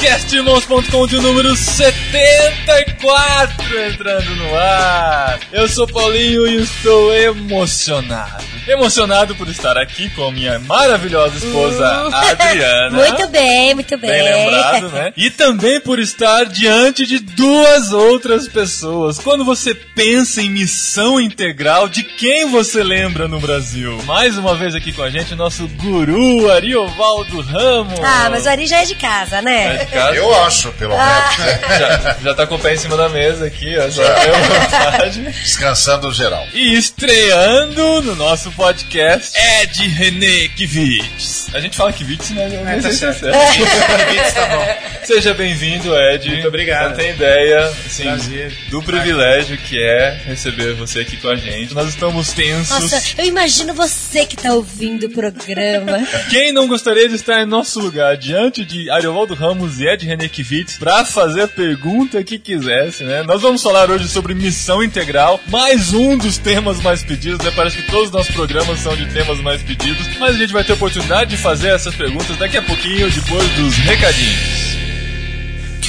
Podcastirmãos.com de número 74 entrando no ar. Eu sou Paulinho e estou emocionado. Emocionado por estar aqui com a minha maravilhosa esposa Adriana. Muito bem, muito bem. Bem lembrado, né? E também por estar diante de duas outras pessoas. Quando você pensa em missão integral, de quem você lembra no Brasil? Mais uma vez aqui com a gente, o nosso guru Ariovaldo Ramos. Ah, mas o Ari já é de casa, né? Casa? Eu acho, pelo menos. né? já, já tá com o pé em cima da mesa aqui, ó. Já tem vontade. Descansando geral. E estreando no nosso podcast, Ed René Kivitz. A gente fala Kivitz, né? Eu nem sei se é certo. tá bom. Seja bem-vindo, Ed. Muito obrigado. Não tem ideia, assim, Prazer. do privilégio que é receber você aqui com a gente. Nós estamos tensos. Nossa, eu imagino você que tá ouvindo o programa. Quem não gostaria de estar em nosso lugar diante de Ariovaldo Ramos e Ed René Kivitz para fazer a pergunta que quisesse, né? Nós vamos falar hoje sobre missão integral, mais um dos temas mais pedidos, né? Parece que todos os nossos programas são de temas mais pedidos, mas a gente vai ter oportunidade de fazer essas perguntas daqui a pouquinho, depois dos recadinhos.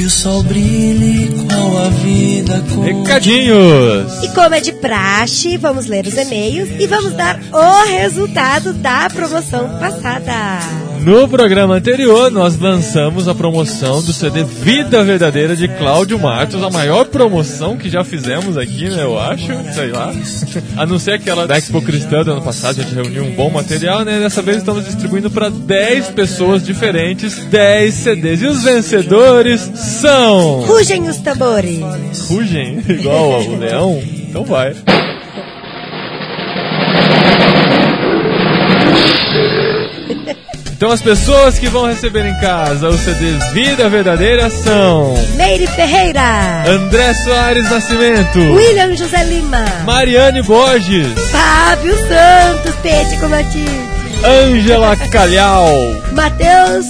Que o sol brilhe qual a vida com Recadinhos! E como é de praxe, vamos ler os e-mails e vamos dar o resultado da promoção passada. No programa anterior, nós lançamos a promoção do CD Vida Verdadeira de Cláudio Matos, a maior promoção que já fizemos aqui, né? Eu acho, sei lá. A não ser aquela da Expo Cristã do ano passado, a gente reuniu um bom material, né? Dessa vez estamos distribuindo para 10 pessoas diferentes 10 CDs. E os vencedores Rugem os tambores. Rugem, igual o leão? Então vai. Então as pessoas que vão receber em casa os CDs Vida Verdadeira são Meire Ferreira. André Soares Nascimento, William José Lima. Mariane Borges, Fábio Santos, Peixe com Matilde. Ângela Calhau, Matheus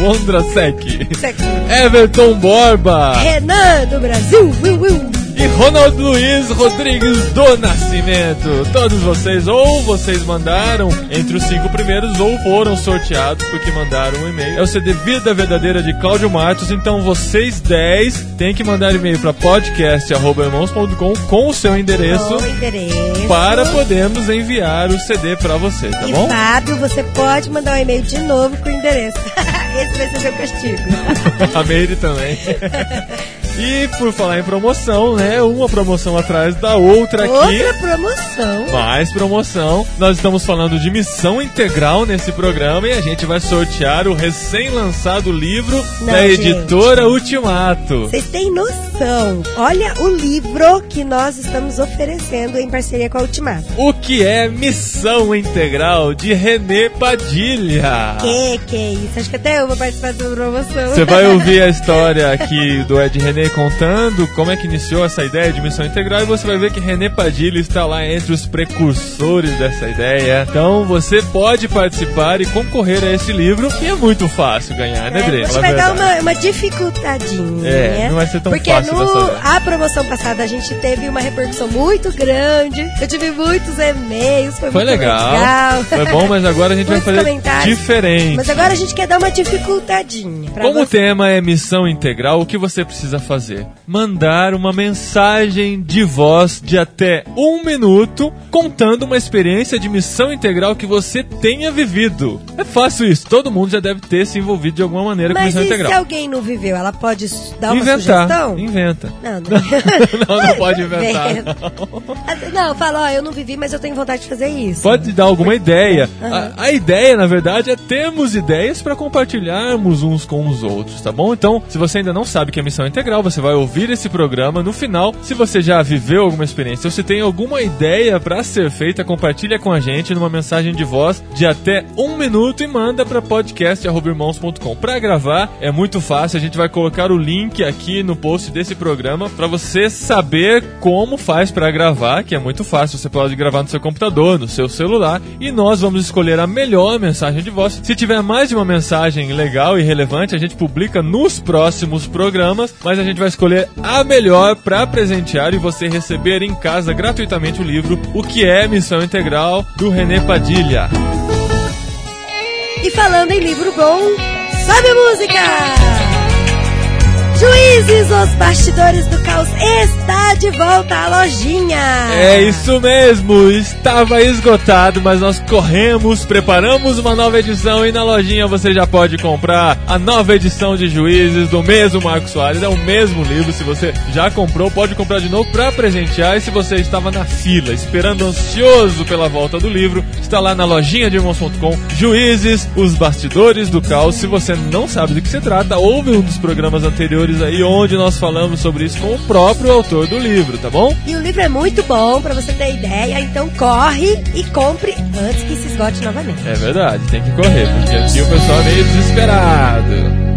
Vondrakisekek. Wondrasek, Everton Borba Renan do Brasil. Will, Will. E Ronald Luiz Rodrigues do Nascimento. Todos vocês, ou vocês mandaram entre os cinco primeiros, ou foram sorteados porque mandaram um e-mail. É o CD Vida Verdadeira de Cláudio Matos. Então vocês 10 têm que mandar e-mail para podcast.irmãos.com com o seu endereço o endereço. para podermos enviar o CD para você, tá E bom? Fábio, você pode mandar um e-mail de novo com o endereço. Esse vai ser seu castigo. A Meire também. E por falar em promoção, né? Uma promoção atrás da outra aqui. Outra promoção. Mais promoção. Nós estamos falando de missão integral nesse programa e a gente vai sortear o recém-lançado livro Não, da gente. editora Ultimato. Vocês têm noção? Olha o livro que nós estamos oferecendo em parceria com a Ultimato. O que é Missão Integral de René Padilha? Que que é isso? Acho que até eu vou participar dessa promoção. Você vai ouvir a história aqui do Ed René contando como é que iniciou essa ideia de missão integral e você vai ver que René Padilha está lá entre os precursores dessa ideia. Então você pode participar e concorrer a esse livro e é muito fácil ganhar, né, É, Dre? a gente Fala a vai dar uma, uma dificultadinha. É, né? não vai ser tão Porque fácil vez. a promoção passada a gente teve uma repercussão muito grande. Eu tive muitos e-mails, foi, Foi muito legal, legal. foi bom, mas agora a gente vai fazer diferente. Mas agora a gente quer dar uma dificultadinha. Como o você. tema é missão integral, o que você precisa fazer? Mandar uma mensagem de voz de até um minuto contando uma experiência de missão integral que você tenha vivido. É fácil isso, todo mundo já deve ter se envolvido de alguma maneira com Mas missão e se integral. alguém não viveu? Ela pode dar uma Inventar, sugestão? inventa. Não, não. Não, não pode inventar. Não, fala, ó, eu não vivi, mas eu tenho vontade de fazer isso. Pode dar alguma ideia. Aham. A, a ideia, na verdade, é termos ideias para compartilharmos uns com os outros, tá bom? Então, se você ainda não sabe que é missão integral, você vai ouvir esse programa. No final, se você já viveu alguma experiência, ou se tem alguma ideia para ser feita, compartilha com a gente numa mensagem de voz de até um minuto e manda para podcast.irmãos.com. Para gravar é muito fácil, a gente vai colocar o link aqui no post desse esse programa para você saber como faz para gravar, que é muito fácil. Você pode gravar no seu computador, no seu celular, e nós vamos escolher a melhor mensagem de voz. Se tiver mais de uma mensagem legal e relevante, a gente publica nos próximos programas, mas a gente vai escolher a melhor para presentear e você receber em casa gratuitamente o livro O que é Missão Integral do René Padilha. E falando em livro bom, sobe a música! Juízes, os bastidores do caos está de volta à lojinha. É isso mesmo, estava esgotado, mas nós corremos, preparamos uma nova edição e na lojinha você já pode comprar a nova edição de Juízes do mesmo Marcos Soares. É o mesmo livro, se você já comprou, pode comprar de novo para presentear. E se você estava na fila, esperando ansioso pela volta do livro, está lá na lojinha de irmãos.com. Juízes, os bastidores do caos. Se você não sabe do que se trata, ouve um dos programas anteriores aí onde nós falamos sobre isso com o próprio autor do livro, tá bom? E o livro é muito bom para você ter ideia, então corre e compre antes que se esgote novamente. É verdade, tem que correr, porque aqui o pessoal é meio desesperado.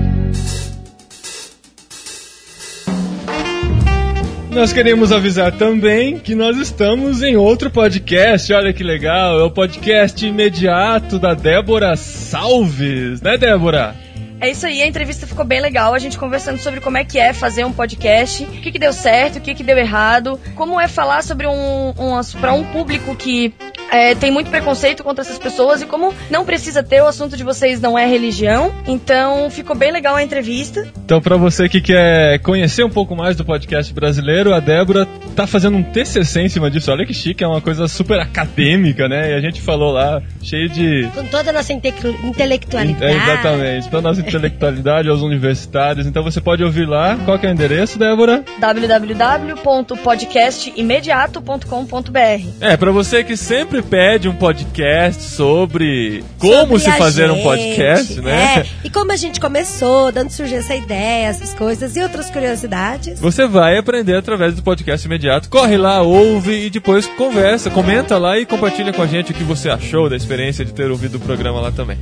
Nós queremos avisar também que nós estamos em outro podcast. Olha que legal, é o podcast imediato da Débora Salves, né, Débora? É isso aí, a entrevista ficou bem legal, a gente conversando sobre como é que é fazer um podcast, o que, que deu certo, o que, que deu errado, como é falar sobre um, um para um público que é, tem muito preconceito contra essas pessoas e como não precisa ter, o assunto de vocês não é religião. Então ficou bem legal a entrevista. Então, para você que quer conhecer um pouco mais do podcast brasileiro, a Débora tá fazendo um TCC em cima disso. Olha que chique, é uma coisa super acadêmica, né? E a gente falou lá, cheio de. Com toda a nossa inte intelectualidade. É, exatamente, toda a nossa intelectualidade aos universitários. Então você pode ouvir lá. Qual que é o endereço, Débora? www.podcastimediato.com.br É, para você que sempre pede um podcast sobre como Sobre se fazer um gente, podcast, né? É, e como a gente começou, dando surgir essa ideia, essas coisas e outras curiosidades. Você vai aprender através do podcast imediato. Corre lá, ouve e depois conversa, comenta lá e compartilha com a gente o que você achou da experiência de ter ouvido o programa lá também.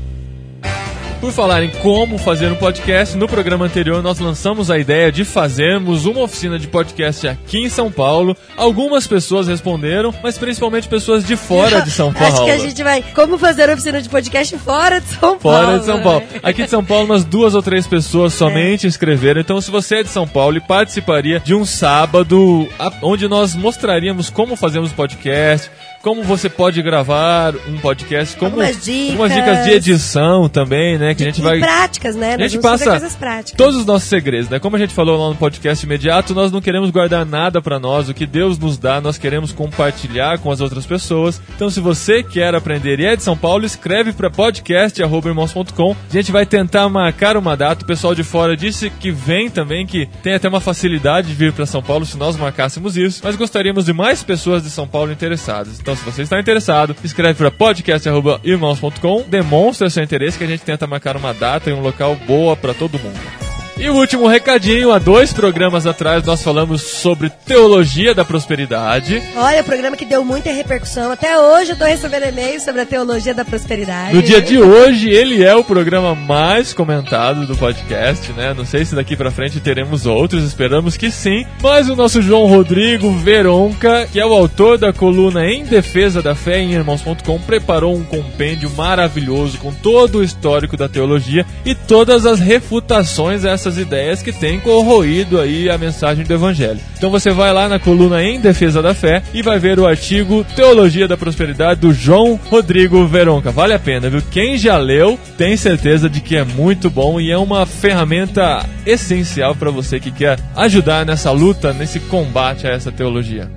Por falar em como fazer um podcast, no programa anterior nós lançamos a ideia de fazermos uma oficina de podcast aqui em São Paulo. Algumas pessoas responderam, mas principalmente pessoas de fora de São Paulo. Acho que a gente vai. Como fazer oficina de podcast fora de São Paulo? Fora de São Paulo. né? Aqui de São Paulo, umas duas ou três pessoas somente escreveram. Então, se você é de São Paulo e participaria de um sábado onde nós mostraríamos como fazemos podcast, como você pode gravar um podcast, como Algumas dicas. algumas dicas de edição também, né? Que a gente vai práticas, né? a gente passa coisas práticas. todos os nossos segredos, né? Como a gente falou lá no podcast imediato, nós não queremos guardar nada pra nós. O que Deus nos dá, nós queremos compartilhar com as outras pessoas. Então, se você quer aprender e é de São Paulo, escreve pra podcast@irmãos.com. A gente vai tentar marcar uma data. O pessoal de fora disse que vem também, que tem até uma facilidade de vir pra São Paulo se nós marcássemos isso. Mas gostaríamos de mais pessoas de São Paulo interessadas. Então, se você está interessado, escreve pra podcast@irmãos.com. Demonstra seu interesse que a gente tenta marcar uma data e um local boa pra todo mundo. E o último recadinho, há dois programas atrás nós falamos sobre teologia da prosperidade. Olha, o programa que deu muita repercussão. Até hoje eu tô recebendo e-mails sobre a teologia da prosperidade. No dia de hoje, ele é o programa mais comentado do podcast, né? Não sei se daqui pra frente teremos outros, esperamos que sim. Mas o nosso João Rodrigo Veronca, que é o autor da coluna Em Defesa da Fé em Irmãos.com, preparou um compêndio maravilhoso com todo o histórico da teologia e todas as refutações a essas ideias que têm corroído aí a mensagem do Evangelho. Então você vai lá na coluna Em Defesa da Fé e vai ver o artigo Teologia da Prosperidade do João Rodrigo Veronca. Vale a pena, viu? Quem já leu tem certeza de que é muito bom e é uma ferramenta essencial para você que quer ajudar nessa luta, nesse combate a essa teologia.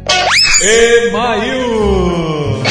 Email!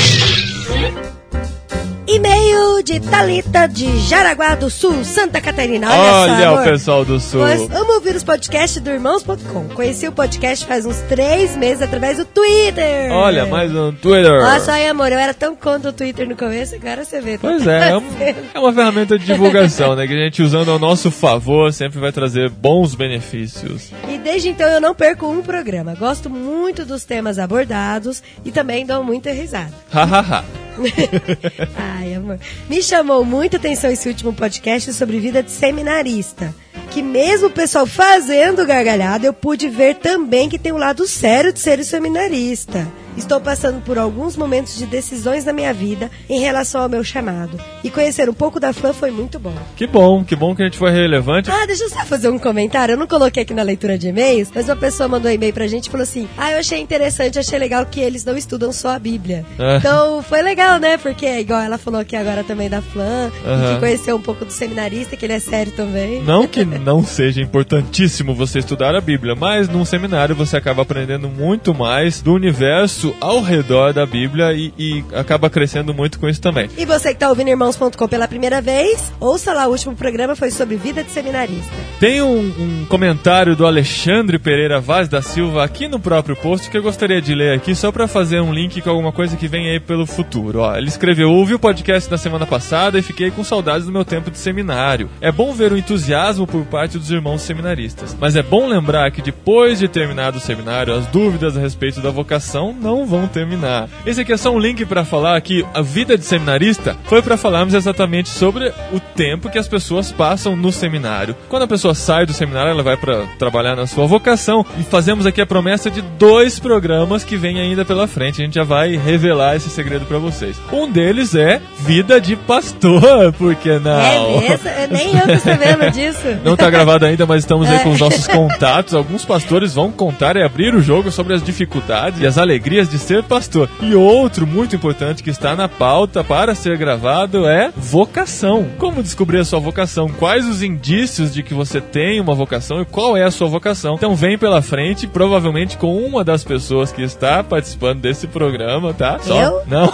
E-mail de Talita de Jaraguá do Sul, Santa Catarina. Olha, Olha, só, o pessoal do Sul. Pois amo ouvir os podcasts do Irmãos.com. Conheci o podcast faz uns três meses através do Twitter. Olha, mais um Twitter. Olha só aí, amor, eu era tão contra o Twitter no começo, agora você vê. Pois é, é, um- é uma ferramenta de divulgação, né? Que a gente usando ao nosso favor sempre vai trazer bons benefícios. E desde então eu não perco um programa. Gosto muito dos temas abordados e também dou muita risada. Hahaha. Ai, amor. Me chamou muita atenção esse último podcast sobre vida de seminarista. que mesmo o pessoal fazendo gargalhada, eu pude ver também que tem um lado sério de ser seminarista. Estou passando por alguns momentos de decisões na minha vida em relação ao meu chamado. E conhecer um pouco da fã foi muito bom. Que bom, que bom que a gente foi relevante. Ah, deixa eu só fazer um comentário. Eu não coloquei aqui na leitura de e-mails, mas uma pessoa mandou um e-mail pra gente e falou assim: Ah, eu achei interessante, achei legal que eles não estudam só a Bíblia. É. Então foi legal, né? Porque, igual ela falou aqui agora também da fã, Aham. que conheceu um pouco do seminarista, que ele é sério também. Não que não seja importantíssimo você estudar a Bíblia, mas num seminário você acaba aprendendo muito mais do universo ao redor da Bíblia e, e acaba crescendo muito com isso também. E você que tá ouvindo Irmãos.com pela primeira vez, ouça lá, o último programa foi sobre vida de seminarista. Tem um, um comentário do Alexandre Pereira Vaz da Silva aqui no próprio post que eu gostaria de ler aqui só pra fazer um link com alguma coisa que vem aí pelo futuro. Ó, ele escreveu: Ouvi o podcast na semana passada e fiquei com saudades do meu tempo de seminário. É bom ver o entusiasmo por parte dos irmãos seminaristas, mas é bom lembrar que depois de terminado o seminário, as dúvidas a respeito da vocação não vão terminar. Esse aqui é só um link pra falar que a vida de seminarista foi pra falarmos exatamente sobre o tempo que as pessoas passam no seminário. Quando a pessoa sai do seminário, ela vai pra trabalhar na sua vocação e fazemos aqui a promessa de dois programas que vem ainda pela frente. A gente já vai revelar esse segredo pra vocês. Um deles é Vida de Pastor, porque não? É mesmo? Nem eu tô sabendo disso. Não tá gravado ainda, mas estamos aí com os nossos contatos. Alguns pastores vão contar e abrir o jogo sobre as dificuldades e as alegrias de ser pastor. E outro muito importante que está na pauta para ser gravado é vocação. Como descobrir a sua vocação? Quais os indícios de que você tem uma vocação e qual é a sua vocação? Então vem pela frente, provavelmente com uma das pessoas que está participando desse programa, tá? Eu? Não.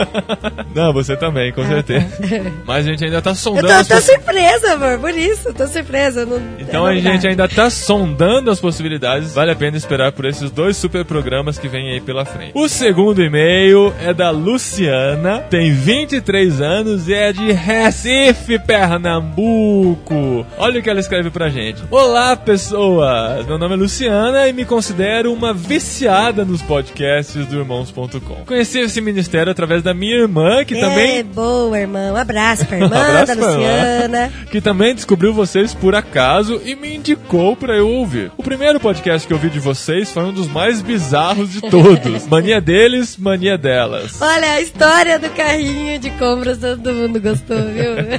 Não, você também, com certeza. Mas a gente ainda tá Eu sondando tô, as tô pessoas. surpresa, amor, por isso, tô surpresa. Não, Então é a gente ainda tá sondando as possibilidades. Vale a pena esperar por esses dois super programas que vêm aí pela frente. O segundo e-mail é da Luciana, tem 23 anos e é de Recife, Pernambuco. Olha o que ela escreve pra gente. Olá, pessoas! Meu nome é Luciana e me considero uma viciada nos podcasts do Irmãos.com. Conheci esse ministério através da minha irmã, que É também boa, irmão. Um abraço pra irmã Abraço da pra irmã. Luciana. que também descobriu vocês por acaso e me indicou pra eu ouvir. O primeiro podcast que eu vi de vocês foi um dos mais bizarros de todos. Mania deles, mania delas. Olha, a história do carrinho de compras todo mundo gostou, viu?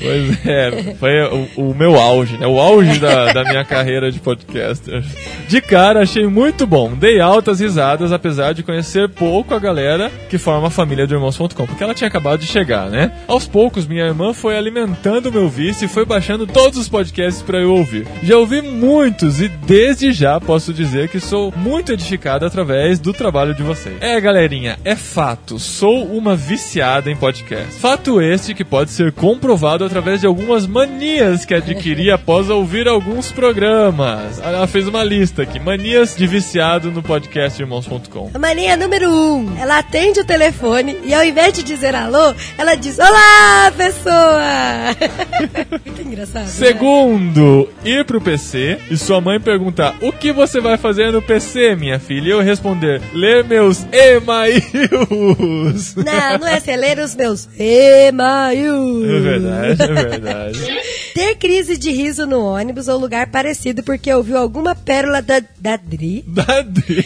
Pois é, foi o, o meu auge, né? O auge da, da minha carreira de podcaster. De cara, achei muito bom. Dei altas risadas, apesar de conhecer pouco a galera que forma a família do Irmãos.com, porque ela tinha acabado de chegar, né? Aos poucos, minha irmã foi alimentando o meu vício e foi baixando todos os podcasts pra eu ouvir. Já ouvi muitos e desde já posso dizer que sou muito edificado através do trabalho de vocês. É, galerinha, é fato. Sou uma viciada em podcast. Fato este que pode ser comprovado através de algumas manias que adquiri após ouvir alguns programas. Ela fez uma lista aqui: manias de viciado no podcast irmãos.com. A mania número um, ela atende o telefone e ao invés de dizer alô, ela diz olá, pessoa! Muito engraçado. né? Segundo, ir pro PC e sua mãe perguntar: O que você vai fazer no PC, minha filha? E eu responder: Ler meus e-mails. Não, não é assim, é ler os meus e-mails. É verdade, é verdade. Ter crise de riso no ônibus ou lugar parecido porque ouviu alguma pérola da, da Dri. Da Dri.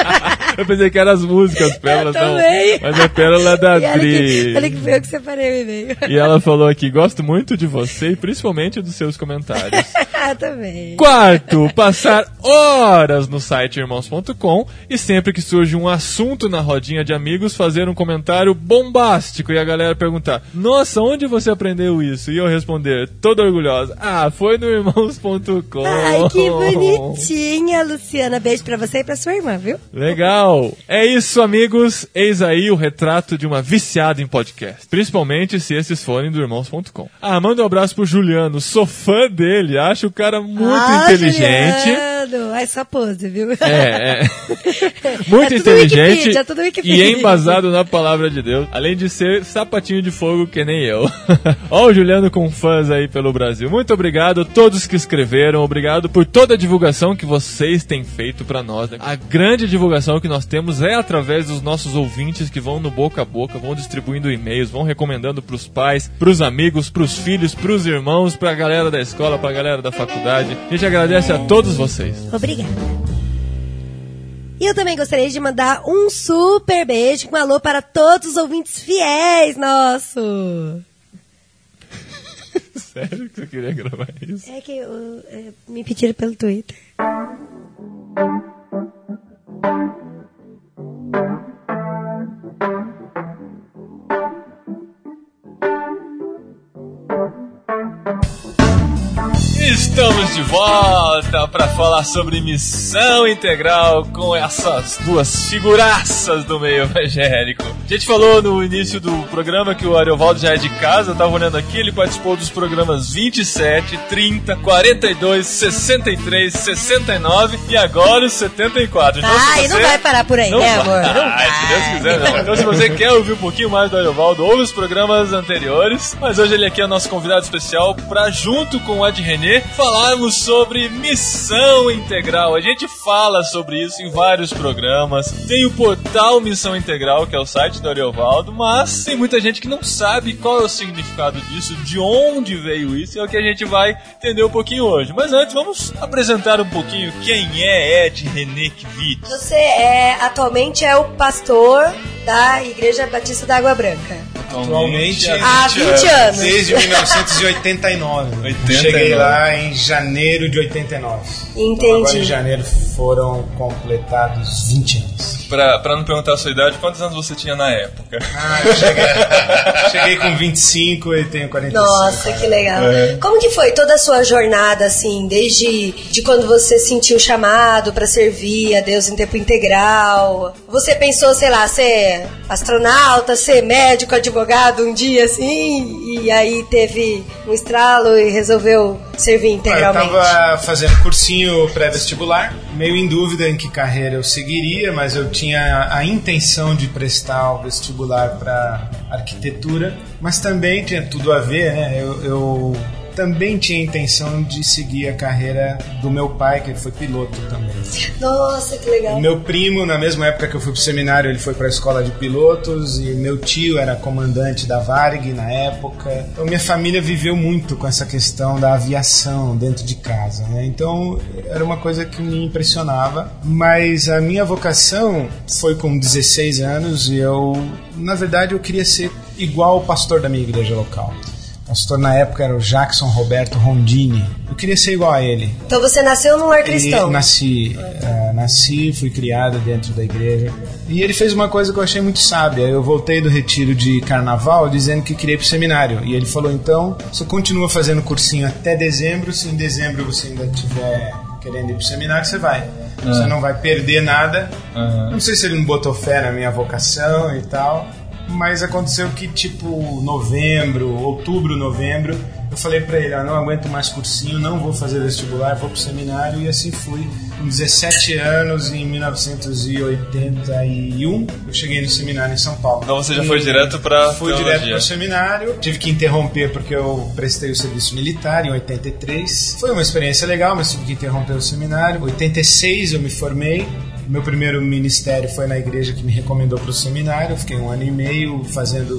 Eu pensei que eram as músicas, pérolas não. também. Mas é pérola da E que, Dri. olha que foi eu que separei o e-mail. E ela falou aqui: Gosto muito de você e principalmente dos seus comentários. ah, também. Quarto, passar horas no site irmãos.com e sempre que surge um assunto na rodinha de amigos, fazer um comentário bombástico e a galera perguntar: Nossa, onde você aprendeu isso? E eu responder, toda orgulhosa: Ah, foi no irmãos.com. Ai, que bonitinha, Luciana. Beijo pra você e pra sua irmã, viu? Legal! É isso, amigos. Eis aí o retrato de uma viciada em podcast. Principalmente se esses forem do irmãos.com. Ah, manda um abraço pro Juliano. Sou fã dele. Acho o cara muito Ah, inteligente. Juliano. É só pose, viu? É, é. Muito É inteligente é tudo Wikipedia. e embasado na palavra de Deus, além de ser sapatinho de fogo que nem eu. Ó o Juliano com fãs aí pelo Brasil. Muito obrigado a todos que escreveram, obrigado por toda a divulgação que vocês têm feito pra nós. né? A grande divulgação que nós temos é através dos nossos ouvintes que vão no boca a boca, vão distribuindo e-mails, vão recomendando pros pais, pros amigos, pros filhos, pros irmãos, pra galera da escola, pra galera da faculdade. A gente agradece a todos vocês. Obrigada. E eu também gostaria de mandar um super beijo com um alô para todos os ouvintes fiéis nossos. Sério que você queria gravar isso? É que eu, é, me pediram pelo Twitter. Estamos de volta para falar sobre missão integral com essas duas figuraças do meio evangélico. A gente falou no início do programa que o Ariovaldo já é de casa, eu tava olhando aqui, ele participou dos programas 27, 30, 42, 63, 69 e agora os 74. Então, Ah, e não vai parar por aí, não né, vai. amor? Não Ah, se Deus vai. quiser, não. Então, se você quer ouvir um pouquinho mais do Ariovaldo, ouve os programas anteriores. Mas hoje ele aqui é o nosso convidado especial para, junto com o Ed René, falarmos sobre missão integral. A gente fala sobre isso em vários programas. Tem o portal Missão Integral, que é o site do Ariovaldo, mas tem muita gente que não sabe qual é o significado disso, de onde veio isso, e é o que a gente vai entender um pouquinho hoje. Mas antes, vamos apresentar um pouquinho quem é Ed René Kvitz. Você é, atualmente é o pastor da Igreja Batista da Água Branca. Atualmente, Há 20 anos. desde 1989. 89. Cheguei lá em janeiro de 89. Entendi. Agora em janeiro foram completados 20 anos. Pra, pra não perguntar a sua idade, quantos anos você tinha na época? Ah, eu cheguei, cheguei com 25 e tenho 45. Nossa, que legal. É. Como que foi toda a sua jornada, assim, desde de quando você sentiu o chamado pra servir a Deus em tempo integral? Você pensou, sei lá, ser astronauta, ser médico, advogado um dia, assim, e aí teve um estralo e resolveu servir Ah, Eu integralmente? tava fazendo cursinho pré-vestibular, meio em dúvida em que carreira eu seguiria, mas eu tinha a intenção de prestar o vestibular para arquitetura, mas também tinha tudo a ver, né? Eu, eu também tinha a intenção de seguir a carreira do meu pai, que ele foi piloto também. Nossa, que legal. Meu primo, na mesma época que eu fui pro seminário, ele foi para a escola de pilotos e meu tio era comandante da Varg na época. Então minha família viveu muito com essa questão da aviação dentro de casa, né? Então era uma coisa que me impressionava, mas a minha vocação foi com 16 anos e eu, na verdade, eu queria ser igual o pastor da minha igreja local. Pastor na época era o Jackson Roberto Rondini. Eu queria ser igual a ele. Então você nasceu num lar cristão. E nasci, eh, nasci, fui criado dentro da igreja. E ele fez uma coisa que eu achei muito sábia. Eu voltei do retiro de carnaval dizendo que queria ir pro seminário. E ele falou: então, você continua fazendo cursinho até dezembro. Se em dezembro você ainda estiver querendo ir pro seminário, você vai. Você não vai perder nada. Não sei se ele não botou fé na minha vocação e tal. Mas aconteceu que, tipo, novembro, outubro, novembro, eu falei pra ele, ah, não aguento mais cursinho, não vou fazer vestibular, vou pro seminário, e assim fui. Com 17 anos, em 1981, eu cheguei no seminário em São Paulo. Então você já E foi direto pra Fui teologia. direto pro seminário, tive que interromper porque eu prestei o serviço militar em 83. Foi uma experiência legal, mas tive que interromper o seminário. Em 86 eu me formei. Meu primeiro ministério foi na igreja que me recomendou para o seminário. Fiquei um ano e meio fazendo,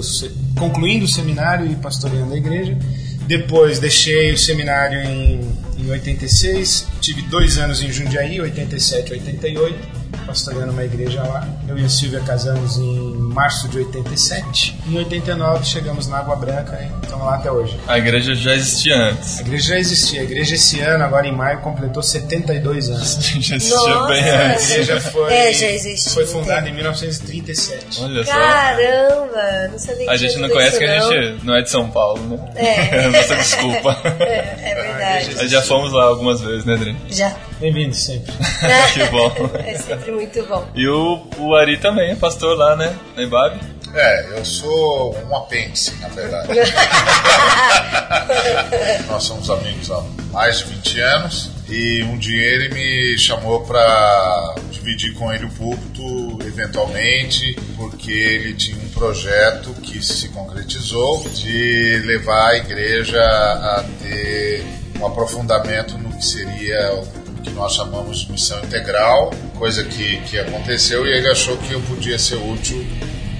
concluindo o seminário e pastoreando a igreja. Depois deixei o seminário em, em 86. Tive dois anos em Jundiaí, 87 88 pastoreando uma igreja lá. Eu e a Silvia casamos em março de 87. Em 89 chegamos na Água Branca estamos lá até hoje. A igreja já existia antes. A igreja já existia. A igreja esse ano, agora em maio, completou 72 anos. já existia Nossa. bem A antes. igreja foi, É, já existe. foi fundada em 1937. Olha só. Caramba, não sabia que A gente não conhece isso, que a gente não é de São Paulo, né? É. Nossa desculpa. É, é verdade. Nós já fomos lá algumas vezes, né, Adri? Já. Bem-vindo sempre. que bom. É sempre muito bom. E o, o Ari também, é pastor lá, né? Na Ibabe. É, eu sou um apêndice, na verdade. Nós somos amigos há mais de 20 anos e um dia ele me chamou para dividir com ele o púlpito, eventualmente, porque ele tinha um projeto que se concretizou de levar a igreja a ter um aprofundamento no que seria o que nós chamamos de missão integral, coisa que, que aconteceu e ele achou que eu podia ser útil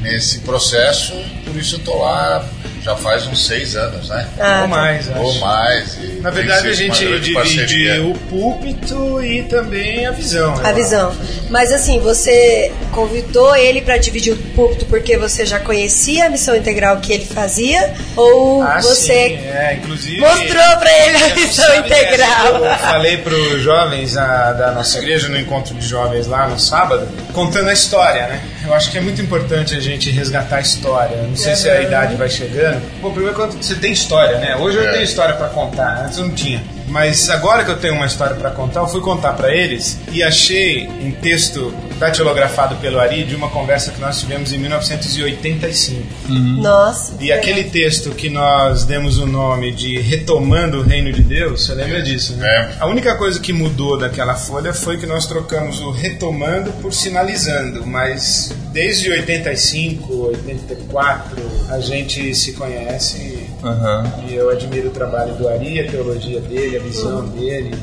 nesse processo, por isso eu tô lá já faz uns seis anos, né? Ah, Ou mais, acho. Ou mais. Na verdade, a gente divide o púlpito e também a visão. A eu visão. Mas assim, você convidou ele para dividir o púlpito porque você já conhecia a missão integral que ele fazia? Ou Ah, você sim, é, mostrou para ele a missão integral? Eu falei para os jovens ah, da nossa igreja no encontro de jovens lá no sábado, contando a história, né? Eu acho que é muito importante a gente resgatar a história. Não sei se a idade vai chegando. Bom, primeiro quando você tem história, né? Hoje eu É. tenho história para contar, antes eu não tinha. Mas agora que eu tenho uma história para contar, eu fui contar para eles e achei um texto datilografado pelo Ari de uma conversa que nós tivemos em 1985. Nossa. E aquele texto que nós demos o nome de Retomando o Reino de Deus, você lembra disso, né? É. A única coisa que mudou daquela folha foi que nós trocamos o retomando por sinalizando, mas desde 85, 84, a gente se conhece Aham. e eu admiro o trabalho do Ari, a teologia dele, a visão dele.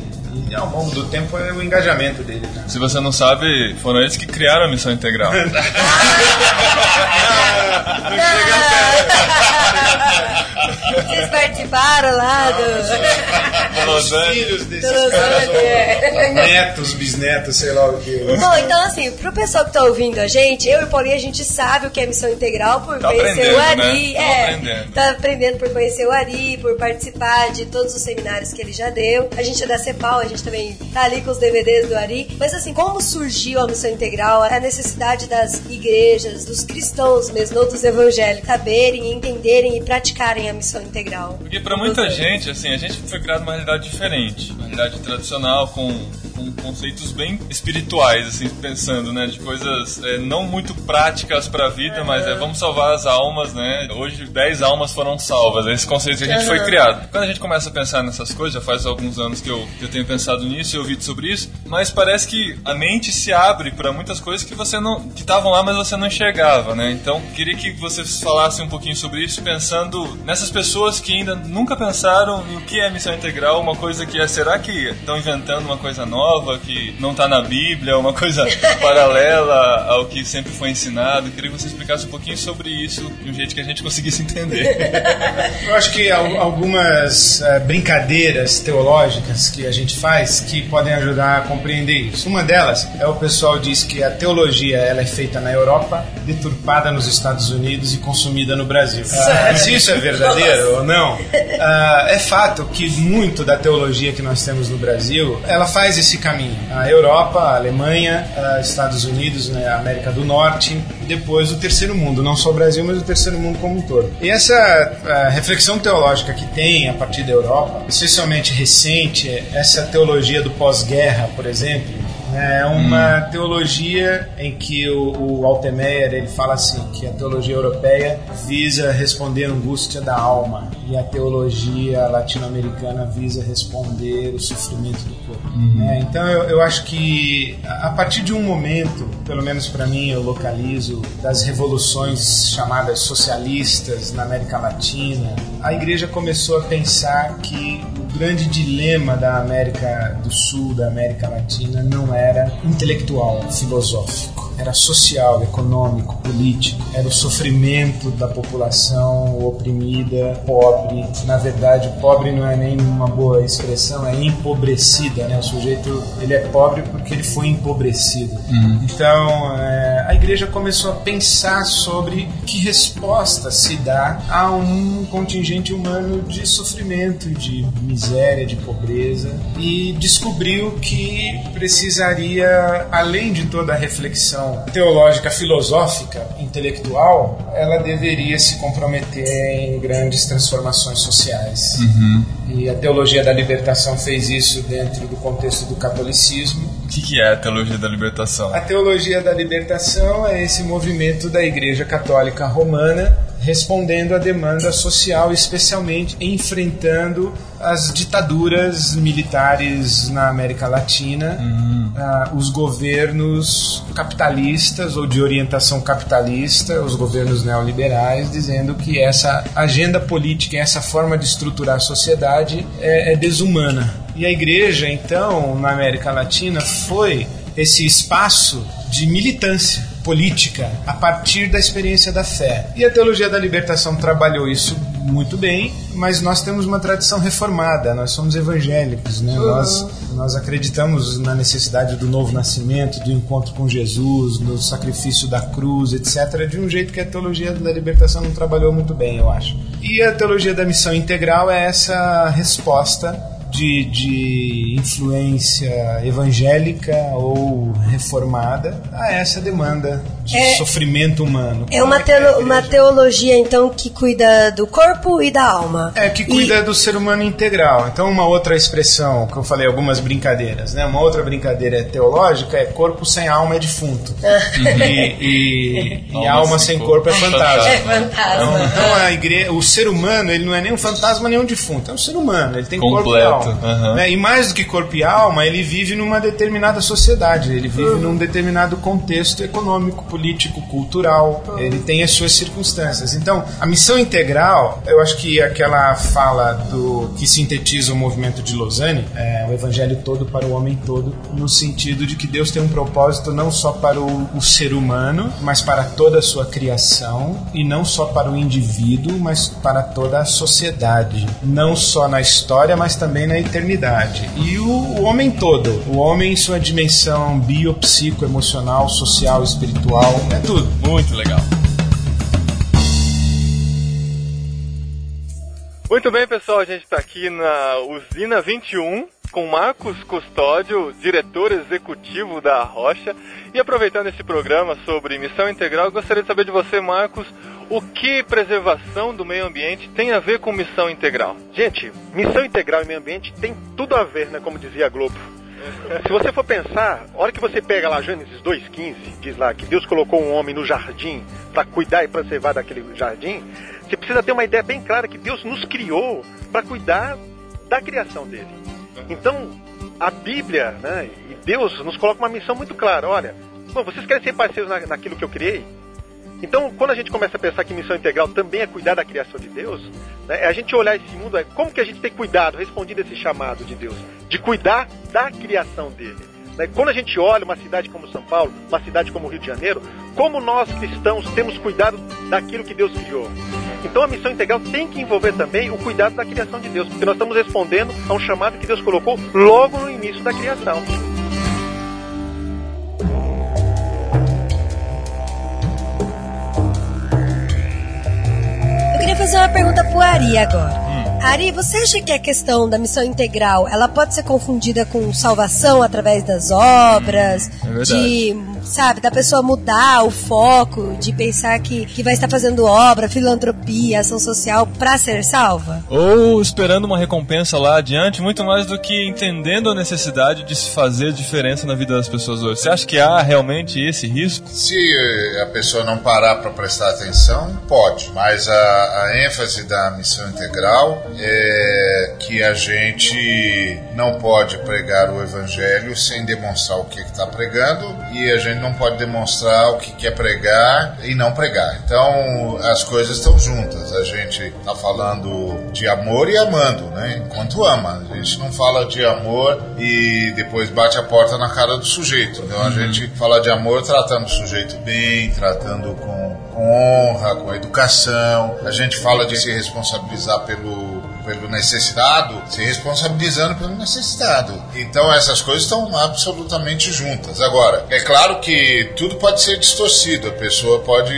E ao longo do tempo é o engajamento dele. Né? Se você não sabe, foram eles que criaram a missão integral. Vocês participaram lá do. Os filhos desses caras, Angeles. netos, bisnetos, sei lá o que. Bom, então assim, pro pessoal que tá ouvindo a gente, eu e o Paulinho, a gente sabe o que é missão integral por Tá conhecer o Ari. né? Tá é, aprendendo. tá aprendendo por conhecer o Ari, por participar de todos os seminários que ele já deu. A gente é da CEPAL, a gente também tá ali com os DVDs do Ari. Mas assim, como surgiu a missão integral? A necessidade das igrejas, dos cristãos mesmo, não dos evangélicos, saberem, entenderem e praticarem a missão integral. Porque pra muita gente, assim, a gente foi criado numa realidade diferente. Uma realidade tradicional com, com conceitos bem espirituais, assim, pensando, né? De coisas é, não muito práticas pra vida, mas é vamos salvar as almas, né? Hoje 10 almas foram salvas. Esse conceito que a gente foi criado. Quando a gente começa a pensar nessas coisas, já faz alguns anos que eu, que eu tenho pensado nisso e ouvido sobre isso, mas parece que a mente se abre pra muitas coisas que você não. que estavam lá, mas você não enxergava, né? Então, queria que vocês falassem um pouquinho sobre isso, pensando nessas pessoas que ainda nunca pensaram em o que é missão integral, uma coisa que é, será que estão inventando uma coisa nova que não está na Bíblia, uma coisa paralela ao que sempre foi ensinado? Queria que você explicasse um pouquinho sobre isso de um jeito que a gente conseguisse entender. Eu acho que al- algumas eh, brincadeiras teológicas que a gente faz que podem ajudar a compreender isso. Uma delas é o pessoal diz que a teologia ela é feita na Europa, deturpada nos Estados Unidos e consumida no Brasil. Ah, se isso é verdadeiro ou não, ah, é fato que muito da teologia que nós temos no Brasil, ela faz esse caminho. A Europa, a Alemanha, a Estados Unidos, né, a América do Norte, depois o terceiro mundo, não só o Brasil, mas o terceiro mundo como um todo. E essa reflexão teológica que tem a partir da Europa, especialmente recente, essa teologia do pós-guerra, por exemplo, é uma teologia em que o, o Altemeyer ele fala assim que a teologia europeia visa responder a angústia da alma e a teologia latino-americana visa responder o sofrimento do corpo. né? então eu, eu acho que a a partir de um momento, pelo menos para mim, eu localizo das revoluções chamadas socialistas na América Latina, a igreja começou a pensar que o grande dilema da América do Sul, da América Latina, não era intelectual, filosófico. Era social, econômico, político. Era o sofrimento da população oprimida, pobre. Na verdade, pobre não é nem uma boa expressão, é empobrecida. Né? O sujeito ele é pobre porque ele foi empobrecido. Então, é, a igreja começou a pensar sobre que resposta se dá a um contingente humano de sofrimento, de miséria, de pobreza, e descobriu que precisaria, além de toda a reflexão teológica, filosófica, intelectual, ela deveria se comprometer em grandes transformações sociais. E a teologia da libertação fez isso dentro do contexto do catolicismo O que, que é a teologia da libertação? A teologia da libertação é esse movimento da Igreja Católica Romana respondendo à demanda social, especialmente enfrentando as ditaduras militares na América Latina, Uhum. ah, os governos capitalistas ou de orientação capitalista, os governos neoliberais, dizendo que essa agenda política, essa forma de estruturar a sociedade é, é desumana. E a igreja, então, na América Latina, foi esse espaço de militância política a partir da experiência da fé. E a teologia da libertação trabalhou isso muito bem, mas nós temos uma tradição reformada, nós somos evangélicos, né? Nós, nós acreditamos na necessidade do novo nascimento, do encontro com Jesus, no sacrifício da cruz, etc., de um jeito que a teologia da libertação não trabalhou muito bem, eu acho. E a teologia da missão integral é essa resposta de, de influência evangélica ou reformada a essa demanda. de É- sofrimento humano. É uma, a teo- uma teologia, então, que cuida do corpo e da alma. É, que E- cuida do ser humano integral. Então, uma outra expressão que eu falei, algumas brincadeiras, né? Uma outra brincadeira teológica é corpo sem alma é defunto. e e- e Alma alma sem sem corpo corpo é é fantasma. É fantasma. Então, a igreja, o ser humano, ele não é nem um fantasma nem um defunto, é um ser humano, ele tem corpo e Completo, alma. aham. né? E mais do que corpo e alma, ele vive numa determinada sociedade, ele vive num determinado contexto econômico, político, cultural, ele tem as suas circunstâncias. Então, a missão integral, eu acho que aquela fala do que sintetiza o movimento de Lausanne, é o evangelho todo para o homem todo, no sentido de que Deus tem um propósito não só para o, o ser humano, mas para toda a sua criação, e não só para o indivíduo, mas para toda a sociedade. Não só na história, mas também na eternidade. E o, o homem todo, o homem em sua dimensão bio, psico, emocional, social, espiritual, é tudo. Muito legal. Muito bem, pessoal, a gente está aqui na Usina 21 com Marcos Custódio, diretor executivo da Rocha. E aproveitando esse programa sobre missão integral, eu gostaria de saber de você, Marcos, o que preservação do meio ambiente tem a ver com missão integral? Gente, missão integral e meio ambiente tem tudo a ver, né? Como dizia a Globo. Se você for pensar, a hora que você pega lá Gênesis 2,15, diz lá que Deus colocou um homem no jardim para cuidar e preservar daquele jardim, você precisa ter uma ideia bem clara que Deus nos criou para cuidar da criação dele. Então, a Bíblia né, e Deus nos coloca uma missão muito clara. Olha, bom, vocês querem ser parceiros na, naquilo que eu criei? Então, quando a gente começa a pensar que missão integral também é cuidar da criação de Deus, né, é a gente olhar esse mundo, é como que a gente tem cuidado, respondido esse chamado de Deus, de cuidar da criação dele. Né? Quando a gente olha uma cidade como São Paulo, uma cidade como Rio de Janeiro, como nós cristãos temos cuidado daquilo que Deus criou. Então a missão integral tem que envolver também o cuidado da criação de Deus, porque nós estamos respondendo a um chamado que Deus colocou logo no início da criação. Fazer uma pergunta pro Ari agora. Ari, você acha que a questão da missão integral, ela pode ser confundida com salvação através das obras? É de, sabe, da pessoa mudar o foco, de pensar que, que vai estar fazendo obra, filantropia, ação social pra ser salva? Ou esperando uma recompensa lá adiante, muito mais do que entendendo a necessidade de se fazer diferença na vida das pessoas hoje. Você acha que há realmente esse risco? Se eh, a pessoa não parar para prestar atenção, pode. Mas a, a ênfase da missão integral é que a gente não pode pregar o evangelho sem demonstrar o que está pregando e a gente não pode demonstrar o que quer pregar e não pregar. Então as coisas estão juntas. A gente está falando de amor e amando, né? Enquanto ama. A gente não fala de amor e depois bate a porta na cara do sujeito. Então a gente fala de amor tratando o sujeito bem, tratando com, com honra, com educação. A gente fala de se responsabilizar pelo pelo necessitado, se responsabilizando pelo necessitado. Então essas coisas estão absolutamente juntas. Agora, é claro que tudo pode ser distorcido. A pessoa pode,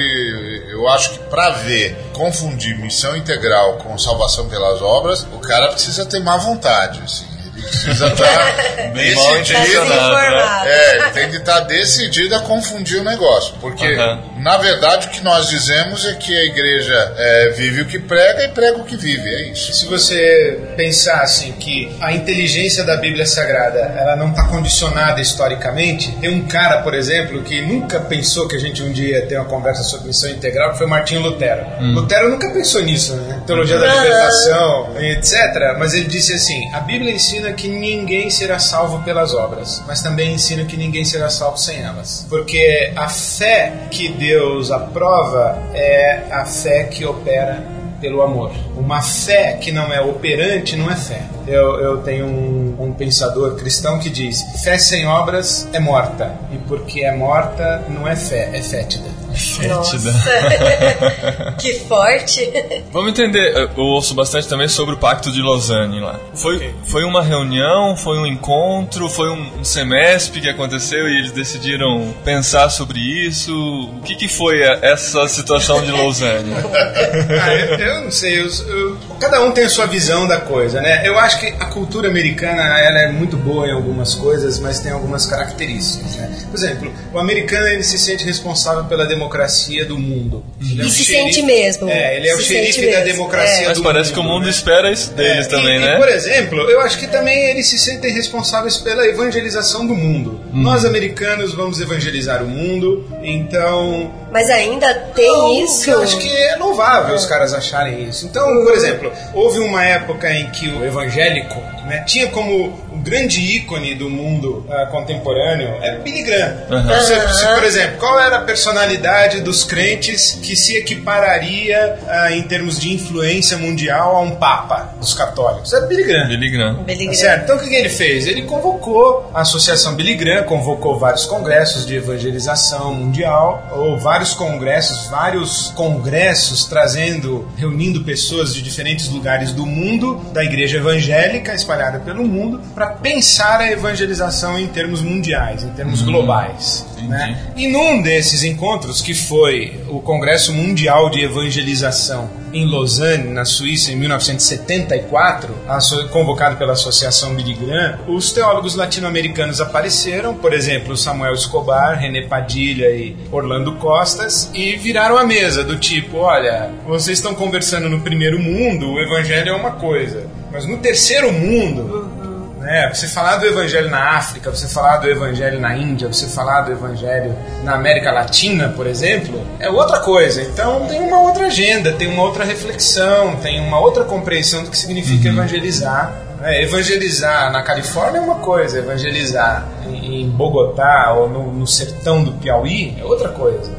eu acho que para ver, confundir missão integral com salvação pelas obras, o cara precisa ter má vontade. Assim. Ele precisa estar Bem mal decidido. intencionado, né? É, ele tem de estar decidido a confundir o negócio. Porque, na verdade, o que nós dizemos é que a igreja é, vive o que prega e prega o que vive. É isso. Se você pensar assim que a inteligência da Bíblia Sagrada ela não está condicionada historicamente, tem um cara, por exemplo, que nunca pensou que a gente um dia ia ter uma conversa sobre missão integral, que foi Martinho Lutero. Lutero nunca pensou nisso, né? Teologia da libertação, etc. Mas ele disse assim: a Bíblia ensina que ninguém será salvo pelas obras, mas também ensina que ninguém será salvo sem elas. Porque a fé que Deus aprova é a fé que opera pelo amor. Uma fé que não é operante não é fé. Eu, eu tenho um, um pensador cristão que diz: fé sem obras é morta, e porque é morta não é fé, é fétida. Fétida. que forte. Vamos entender, eu ouço bastante também sobre o Pacto de Lausanne lá. Foi, foi uma reunião, foi um encontro, foi um, um semestre que aconteceu e eles decidiram pensar sobre isso. O que, que foi a- essa situação de Lausanne? Ah, eu, eu não sei, eu- eu- cada um tem a sua visão da coisa, né? Eu acho que a cultura americana ela é muito boa em algumas coisas, mas tem algumas características, né? Por exemplo, o americano ele se sente responsável pela democracia do mundo. Ele é E o se xerife- sente mesmo. É, ele é o xerife da mesmo, democracia é. Mas do parece mundo, que o mundo né? espera isso deles É, também, e, né? E, por exemplo, eu acho que também eles se sentem responsáveis pela evangelização do mundo. Nós, americanos, vamos evangelizar o mundo, então. Mas ainda tem isso. Eu acho que é louvável os caras acharem isso. Então, por exemplo, houve uma época em que o evangélico né, tinha como um grande ícone do mundo ah, contemporâneo era Billy Graham. Você- se, por exemplo, qual era a personalidade dos crentes que se equipararia ah, em termos de influência mundial a um papa dos católicos? Era Billy Graham. Billy Graham. Billy Tá Graham. certo? Então o que, que ele fez? Ele convocou a Associação Billy Graham, convocou vários congressos de evangelização mundial, ou vários congressos, vários congressos trazendo, reunindo pessoas de diferentes lugares do mundo, da igreja evangélica espalhada pelo mundo, para pensar a evangelização em termos mundiais, em termos globais. Né? E num desses encontros, que foi o Congresso Mundial de Evangelização em Lausanne, na Suíça, em 1974, asso- convocado pela Associação Billy Graham, os teólogos latino-americanos apareceram, por exemplo, Samuel Escobar, René Padilha e Orlando Costas, e viraram a mesa do tipo, olha, vocês estão conversando no primeiro mundo, o evangelho é uma coisa, mas no terceiro mundo, né? Você falar do evangelho na África, você falar do evangelho na Índia, você falar do evangelho na América Latina, por exemplo, é outra coisa. Então tem uma outra agenda, tem uma outra reflexão, tem uma outra compreensão do que significa evangelizar. né? evangelizar na Califórnia é uma coisa, evangelizar em em Bogotá ou no, no sertão do Piauí é outra coisa.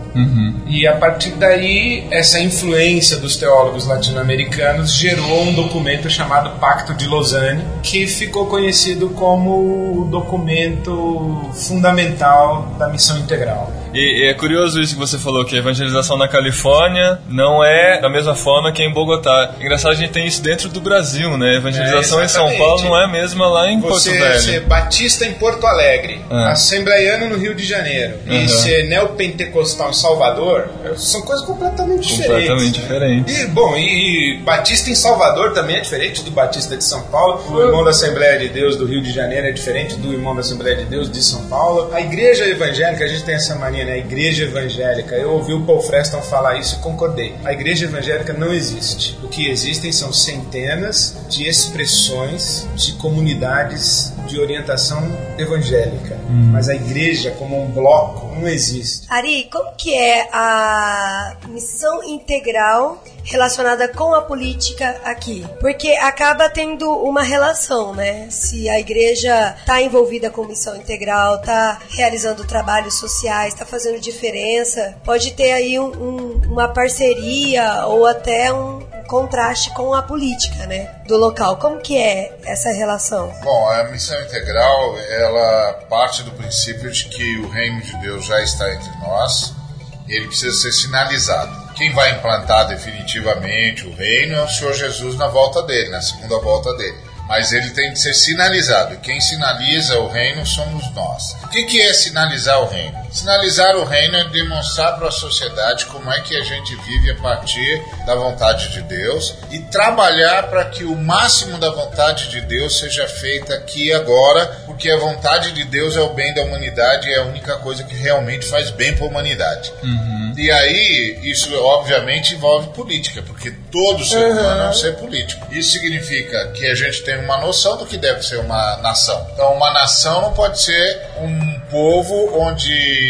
E a partir daí, essa influência dos teólogos latino-americanos gerou um documento chamado Pacto de Lausanne, que ficou conhecido como o documento fundamental da missão integral. E, e é curioso isso que você falou, que a evangelização na Califórnia não é da mesma forma que em Bogotá. Engraçado, a gente tem isso dentro do Brasil, né? A evangelização É, em São. Paulo não é a mesma lá em Você Porto Velho. ser batista em Porto Alegre, Ah. assembleiano no Rio de Janeiro Aham. e ser neopentecostal em Salvador, são coisas completamente diferentes. Completamente diferentes. E, bom, e, e Batista em Salvador também é diferente do Batista de São Paulo. O irmão da Assembleia de Deus do Rio de Janeiro é diferente do irmão da Assembleia de Deus de São Paulo. A igreja evangélica, a gente tem essa mania, né? A igreja evangélica. Eu ouvi o Paul Freston falar isso e concordei. A igreja evangélica não existe. O que existem são centenas de expressões de comunidades de orientação evangélica. Mas a igreja, como um bloco, não existe. Ari, como que é a missão integral relacionada com a política aqui? Porque acaba tendo uma relação, né? Se a igreja está envolvida com missão integral, está realizando trabalhos sociais, está fazendo diferença, pode ter aí um- um- uma parceria ou até um contraste com a política, né? Do local. Como que é essa relação? Bom, a missão integral, ela parte do princípio de que o reino de Deus já está entre nós, ele precisa ser sinalizado. Quem vai implantar definitivamente o reino é o Senhor Jesus na volta dele, na segunda volta dele. Mas ele tem que ser sinalizado, e quem sinaliza o reino somos nós. O que é sinalizar o reino? Sinalizar o reino é demonstrar para a sociedade como é que a gente vive a partir da vontade de Deus e trabalhar para que o máximo da vontade de Deus seja feita aqui e agora, porque a vontade de Deus é o bem da humanidade e é a única coisa que realmente faz bem para a humanidade. E aí, isso obviamente envolve política, porque todo ser humano é um ser político. Isso significa que a gente tem uma noção do que deve ser uma nação. Então, uma nação não pode ser um povo onde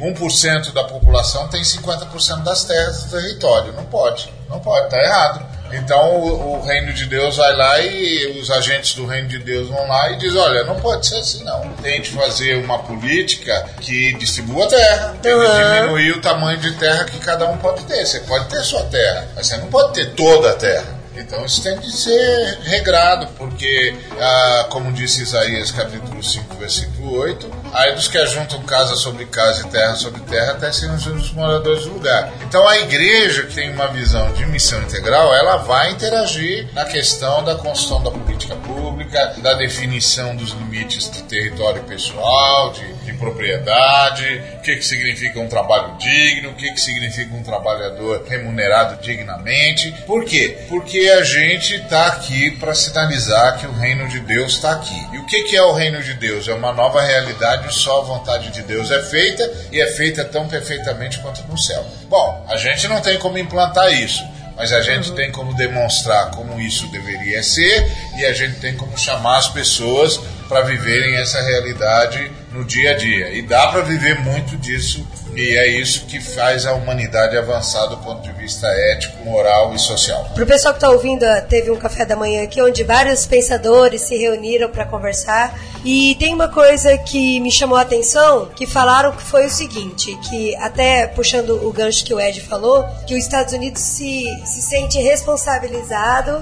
1% da população tem 50% das terras do território. Não pode. Não pode, tá errado. Então o, o, reino de Deus vai lá e os agentes do reino de Deus vão lá e diz, olha, não pode ser assim não. Tente fazer uma política que distribua terra, tem que diminuir o tamanho de terra que cada um pode ter. Você pode ter sua terra, mas você não pode ter toda a terra. Então isso tem de ser regrado, porque, ah, como disse Isaías capítulo 5, versículo 8, aí dos que ajuntam casa sobre casa e terra sobre terra, até serem os moradores do lugar. Então a igreja, que tem uma visão de missão integral, ela vai interagir na questão da construção da política pública, da definição dos limites do território pessoal, de propriedade, o que, que significa um trabalho digno, o que, que significa um trabalhador remunerado dignamente. Por quê? Porque a gente está aqui para sinalizar que o reino de Deus está aqui. E o que, que é o reino de Deus? É uma nova realidade, só a vontade de Deus é feita e é feita tão perfeitamente quanto no céu. Bom, a gente não tem como implantar isso. Mas a gente tem como demonstrar como isso deveria ser e a gente tem como chamar as pessoas para viverem essa realidade no dia a dia. E dá para viver muito disso e é isso que faz a humanidade avançar do ponto de vista ético, moral e social. Para o pessoal que está ouvindo, teve um café da manhã aqui onde vários pensadores se reuniram para conversar. E tem uma coisa que me chamou a atenção, que falaram que foi o seguinte, que até puxando o gancho que o Ed falou, que os Estados Unidos se, se sente responsabilizado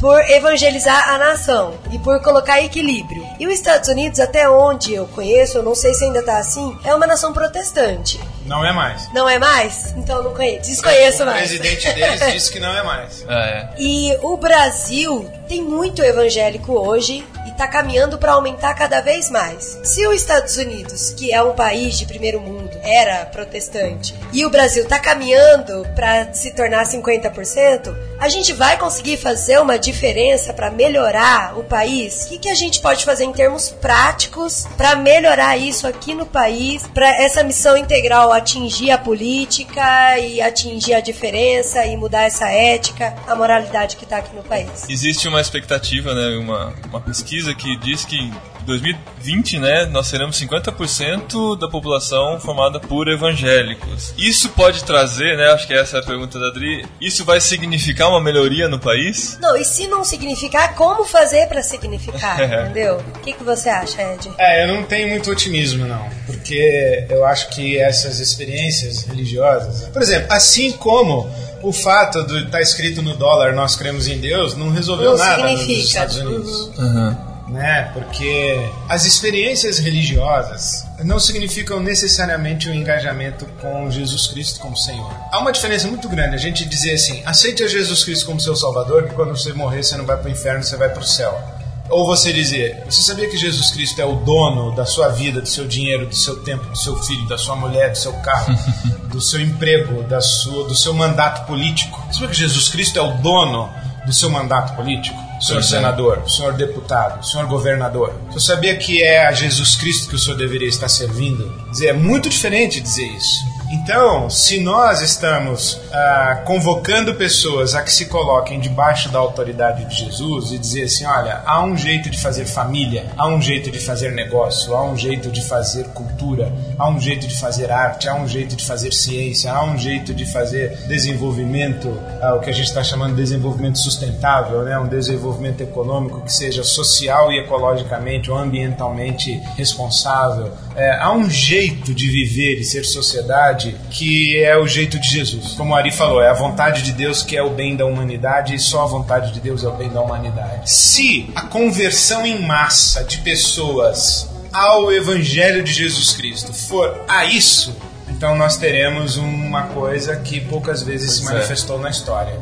por evangelizar a nação e por colocar equilíbrio. E os Estados Unidos, até onde eu conheço, eu não sei se ainda tá assim, é uma nação protestante. Não é mais. Não é mais? Então não conheço. Desconheço o mais. O presidente deles disse que não é mais. É. E o Brasil tem muito evangélico hoje e está caminhando para aumentar cada vez mais. Se os Estados Unidos, que é um país de primeiro mundo, era protestante, e o Brasil está caminhando para se tornar 50%, a gente vai conseguir fazer uma diferença para melhorar o país? O que, que a gente pode fazer em termos práticos para melhorar isso aqui no país, para essa missão integral atingir a política e atingir a diferença e mudar essa ética, a moralidade que está aqui no país? Existe uma expectativa, né, uma, uma pesquisa que diz que em 2020, né, nós seremos 50% da população formada por evangélicos. Isso pode trazer, né, acho que essa é a pergunta da Adri, isso vai significar uma melhoria no país? Não, e se não significar, como fazer para significar, entendeu? O que, que você acha, Ed? É, eu não tenho muito otimismo, não. Porque eu acho que essas experiências religiosas... Por exemplo, assim como o fato de estar tá escrito no dólar nós cremos em Deus não resolveu Não nada significa. nos Estados Unidos. Uhum. Né? Porque as experiências religiosas não significam necessariamente o um engajamento com Jesus Cristo como Senhor. Há uma diferença muito grande a gente dizer assim: aceite a Jesus Cristo como seu Salvador, que quando você morrer você não vai para o inferno, você vai para o céu. Ou você dizer, você sabia que Jesus Cristo é o dono da sua vida, do seu dinheiro, do seu tempo, do seu filho, da sua mulher, do seu carro, do seu emprego, da sua, do seu mandato político? Você sabia que Jesus Cristo é o dono do seu mandato político? Senhor senador, senhor deputado, senhor governador. Você sabia que é a Jesus Cristo que o senhor deveria estar servindo? Quer dizer, é muito diferente dizer isso. Então, se nós estamos ah, convocando pessoas a que se coloquem debaixo da autoridade de Jesus e dizer assim: olha, há um jeito de fazer família, há um jeito de fazer negócio, há um jeito de fazer cultura, há um jeito de fazer arte, há um jeito de fazer ciência, há um jeito de fazer desenvolvimento, ah, o que a gente está chamando de desenvolvimento sustentável, né? um desenvolvimento econômico que seja social e ecologicamente ou ambientalmente responsável. É, há um jeito de viver e ser sociedade que é o jeito de Jesus. Como o Ari falou, é a vontade de Deus que é o bem da humanidade e só a vontade de Deus é o bem da humanidade. Se a conversão em massa de pessoas ao Evangelho de Jesus Cristo for a isso, então nós teremos uma coisa que poucas vezes se Pois é. manifestou na história.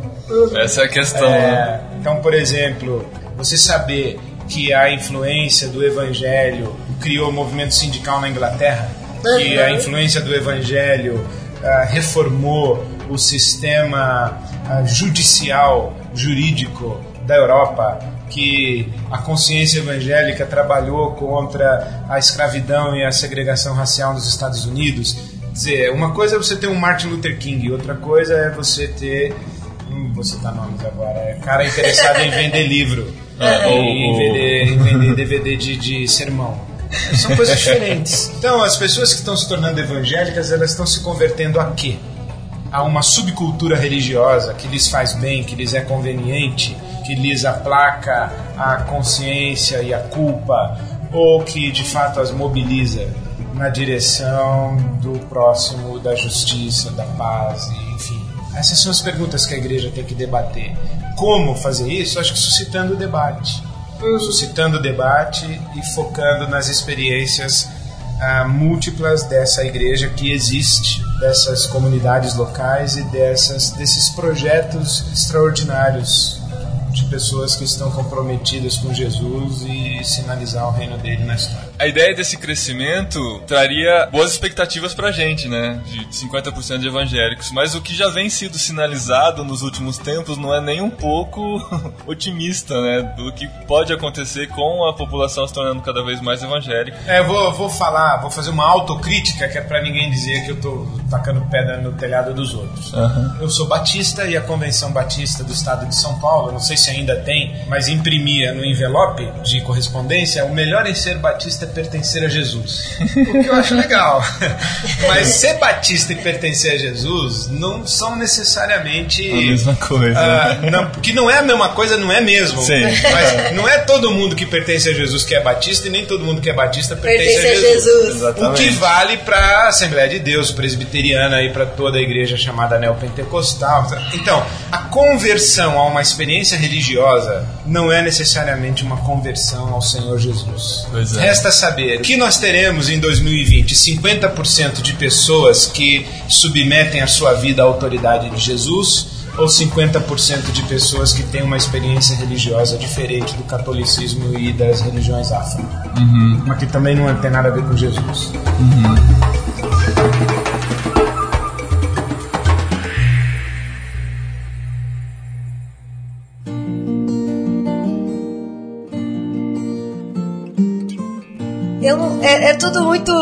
Essa é a questão. né? É, então, por exemplo, você saber que a influência do Evangelho criou o movimento sindical na Inglaterra. Que a influência do evangelho uh, reformou o sistema uh, judicial, jurídico da Europa, que a consciência evangélica trabalhou contra a escravidão e a segregação racial nos Estados Unidos. Quer dizer, uma coisa é você ter um Martin Luther King, outra coisa é você ter. Hum, vou citar nomes agora. É cara interessado em vender livro. Ah, e o- em vender, em vender DVD de, de sermão. São coisas diferentes. Então, as pessoas que estão se tornando evangélicas, elas estão se convertendo a quê? A uma subcultura religiosa que lhes faz bem, que lhes é conveniente, que lhes aplaca a consciência e a culpa, ou que de fato as mobiliza na direção do próximo, da justiça, da paz, enfim. Essas são as perguntas que a igreja tem que debater. Como fazer isso? Acho que suscitando o debate. Suscitando debate e focando nas experiências ah, múltiplas dessa igreja que existe, dessas comunidades locais e dessas, desses projetos extraordinários de pessoas que estão comprometidas com Jesus e sinalizar o reino dele na história. A ideia desse crescimento traria boas expectativas pra gente, né? De 50% de evangélicos. Mas o que já vem sido sinalizado nos últimos tempos não é nem um pouco otimista, né? Do que pode acontecer com a população se tornando cada vez mais evangélica. É, eu vou, vou falar, vou fazer uma autocrítica que é pra ninguém dizer que eu tô tacando pedra no telhado dos outros. Eu sou batista e a Convenção Batista do Estado de São Paulo, não sei se ainda tem, mas imprimia no envelope de correspondência: o melhor em ser batista é pertencer a Jesus. o que eu acho legal. mas ser batista e pertencer a Jesus não são necessariamente. A mesma coisa. Ah, não, que não é a mesma coisa, não é mesmo. Sim. Mas não é todo mundo que pertence a Jesus que é batista e nem todo mundo que é batista pertence, Pertence a a Jesus. Jesus. O que vale para a Assembleia de Deus presbiteriana e para toda a igreja chamada neopentecostal. Então, a conversão a uma experiência religiosa não é necessariamente uma conversão ao Senhor Jesus. É. Resta saber que nós teremos em 2020 50% de pessoas que submetem a sua vida à autoridade de Jesus ou 50% de pessoas que têm uma experiência religiosa diferente do catolicismo e das religiões afro. Mas que também não tem nada a ver com Jesus. Eu não- é, é tudo muito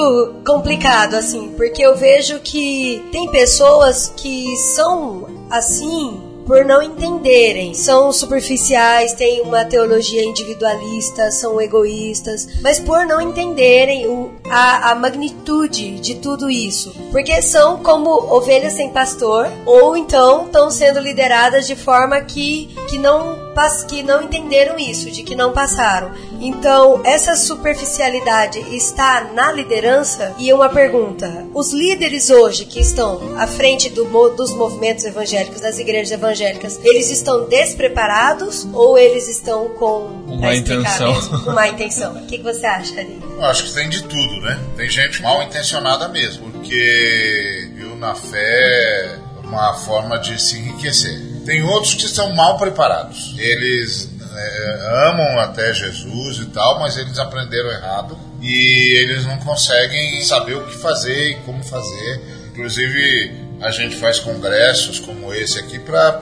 complicado, assim, porque eu vejo que tem pessoas que são assim por não entenderem. São superficiais, têm uma teologia individualista, são egoístas, mas por não entenderem o, a, a magnitude de tudo isso. Porque são como ovelhas sem pastor, ou então estão sendo lideradas de forma que, que não que não entenderam isso, de que não passaram. Então, essa superficialidade está na liderança? E uma pergunta: os líderes hoje que estão à frente do dos movimentos evangélicos, das igrejas evangélicas, eles estão despreparados ou eles estão com Uma intenção. mesmo, má intenção? O que, que você acha, Ari? Eu acho que tem de tudo, né? Tem gente mal intencionada mesmo, porque viu na fé uma forma de se enriquecer. Tem outros que estão mal preparados. Eles é, amam até Jesus e tal, mas eles aprenderam errado e eles não conseguem saber o que fazer e como fazer. Inclusive, a gente faz congressos como esse aqui para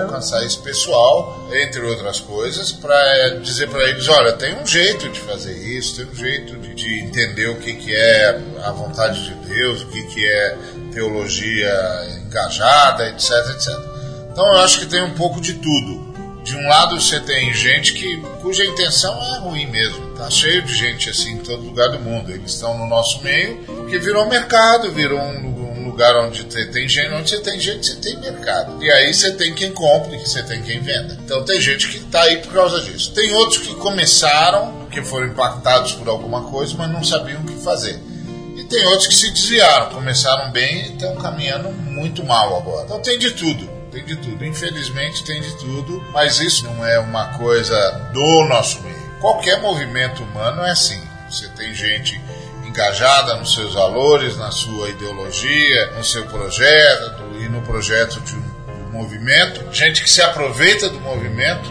alcançar esse pessoal, entre outras coisas, para dizer para eles: olha, tem um jeito de fazer isso, tem um jeito de, de entender o que, que é a vontade de Deus, o que, que é teologia engajada, etc, etc. Então, eu acho que tem um pouco de tudo. De um lado você tem gente que cuja intenção é ruim mesmo. Tá cheio de gente assim em todo lugar do mundo. Eles estão no nosso meio porque virou mercado, virou um, um lugar onde te- tem gente, onde você tem gente, você tem mercado. E aí você tem quem compre, você tem quem venda. Então tem gente que está aí por causa disso. Tem outros que começaram porque foram impactados por alguma coisa, mas não sabiam o que fazer. E tem outros que se desviaram, começaram bem e estão caminhando muito mal agora. Então tem de tudo, tem de tudo. Infelizmente tem de tudo, mas isso não é uma coisa do nosso meio. Qualquer movimento humano é assim. Você tem gente engajada nos seus valores, na sua ideologia, no seu projeto e no projeto de um, movimento, gente que se aproveita do movimento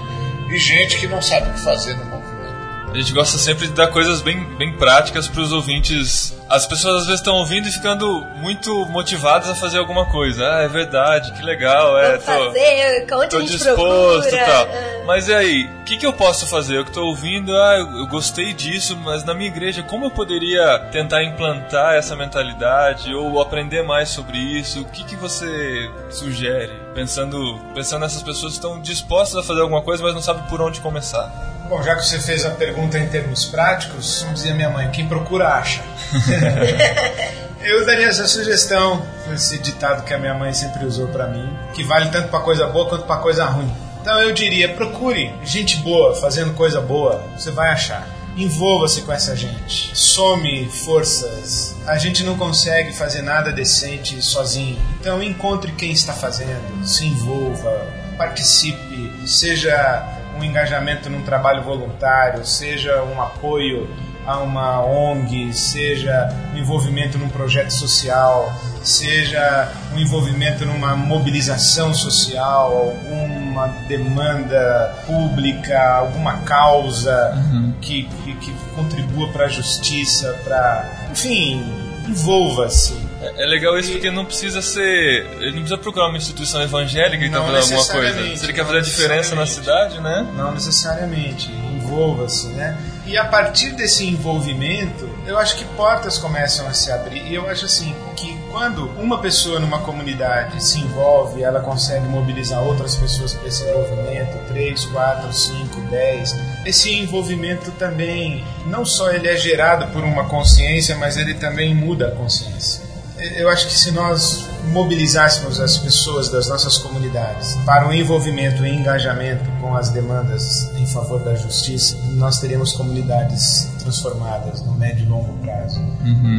e gente que não sabe o que fazer no movimento. A gente gosta sempre de dar coisas bem, bem práticas para os ouvintes. As pessoas às vezes estão ouvindo e ficando muito motivadas a fazer alguma coisa. Ah, é verdade, que legal, é. Vamos tô, fazer, onde tô a gente disposto procura. e tal. Ah. Mas e aí, o que, que eu posso fazer? Eu que tô ouvindo, ah, eu, eu gostei disso, mas na minha igreja, como eu poderia tentar implantar essa mentalidade ou aprender mais sobre isso? O que, que você sugere? Pensando, pensando nessas pessoas que estão dispostas a fazer alguma coisa, mas não sabem por onde começar. Bom, já que você fez a pergunta em termos práticos, como dizia minha mãe, quem procura acha. Eu daria essa sugestão, esse ditado que a minha mãe sempre usou pra mim, que vale tanto pra coisa boa quanto pra coisa ruim. Então eu diria, procure gente boa fazendo coisa boa, você vai achar. Envolva-se com essa gente. Some forças. A gente não consegue fazer nada decente sozinho. Então encontre quem está fazendo, se envolva, participe, seja um engajamento num trabalho voluntário, seja um apoio a uma ONG, seja um envolvimento num projeto social, seja um envolvimento numa mobilização social, alguma demanda pública, alguma causa que, que, que contribua para a justiça, para. Enfim, envolva-se. É, é legal isso porque não precisa ser. Ele não precisa procurar uma instituição evangélica e tá fazendo alguma coisa. Se ele quer fazer a diferença na cidade, né? Não necessariamente, envolva-se, né? E a partir desse envolvimento, eu acho que portas começam a se abrir. E eu acho assim que quando uma pessoa numa comunidade se envolve, ela consegue mobilizar outras pessoas para esse envolvimento, três, quatro, cinco, dez. Esse envolvimento também, não só ele é gerado por uma consciência, mas ele também muda a consciência. Eu acho que se nós mobilizássemos as pessoas das nossas comunidades para o envolvimento e engajamento com as demandas em favor da justiça, nós teríamos comunidades transformadas no médio e longo prazo.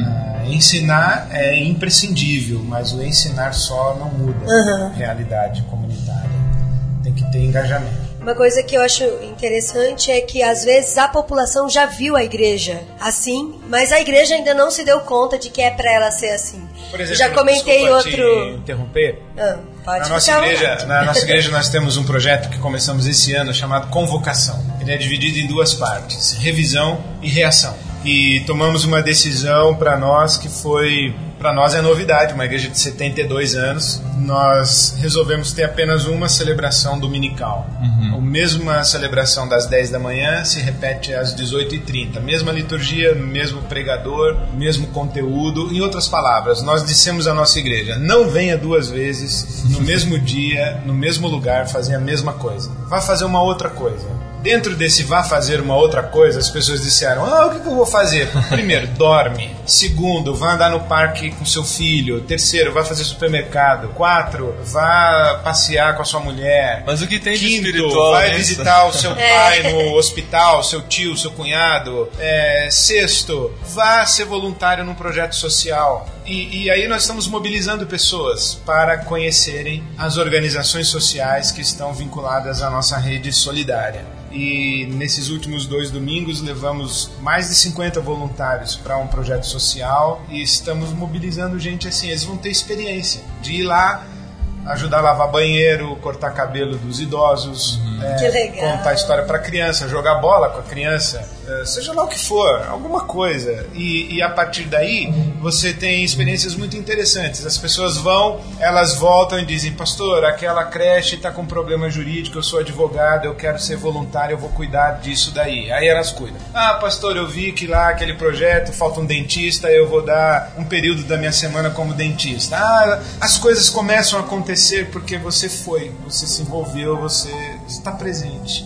Ah, ensinar é imprescindível, mas o ensinar só não muda Uhum. a realidade comunitária. Tem que ter engajamento. Uma coisa que eu acho interessante é que às vezes a população já viu a igreja assim, mas a igreja ainda não se deu conta de que é para ela ser assim. Por exemplo, já comentei outro. te interromper. Ah, pode Na nossa, igreja, na nossa igreja nós temos um projeto que começamos esse ano chamado Convocação. Ele é dividido em duas partes: revisão e reação. E tomamos uma decisão para nós que foi para nós é novidade, uma igreja de 72 anos. Nós resolvemos ter apenas uma celebração dominical. A mesma celebração das 10 da manhã se repete às 18h30. Mesma liturgia, mesmo pregador, mesmo conteúdo. Em outras palavras, nós dissemos à nossa igreja: não venha duas vezes no mesmo dia, no mesmo lugar, fazer a mesma coisa. Vá fazer uma outra coisa. Dentro desse vá fazer uma outra coisa, as pessoas disseram: Ah, o que que eu vou fazer? Primeiro, dorme. Segundo, vá andar no parque com seu filho. Terceiro, vá fazer supermercado. Quatro, vá passear com a sua mulher. Mas o que tem de Quinto, espiritual vai visitar o seu pai no hospital, seu tio, seu cunhado. É, sexto, vá ser voluntário num projeto social. E, e aí nós estamos mobilizando pessoas para conhecerem as organizações sociais que estão vinculadas à nossa rede solidária. E nesses últimos dois domingos levamos mais de 50 voluntários para um projeto social e estamos mobilizando gente assim. Eles vão ter experiência de ir lá ajudar a lavar banheiro, cortar cabelo dos idosos, é, Que legal. contar história para criança, jogar bola com a criança, é, seja lá o que for, alguma coisa. E, e a partir daí você tem experiências muito interessantes. As pessoas vão, elas voltam e dizem: Pastor, aquela creche está com problema jurídico, eu sou advogado, eu quero ser voluntário, eu vou cuidar disso daí. Aí elas cuidam. Ah, pastor, eu vi que lá aquele projeto falta um dentista, eu vou dar um período da minha semana como dentista. Ah, as coisas começam a acontecer porque você foi, você se envolveu, você está presente.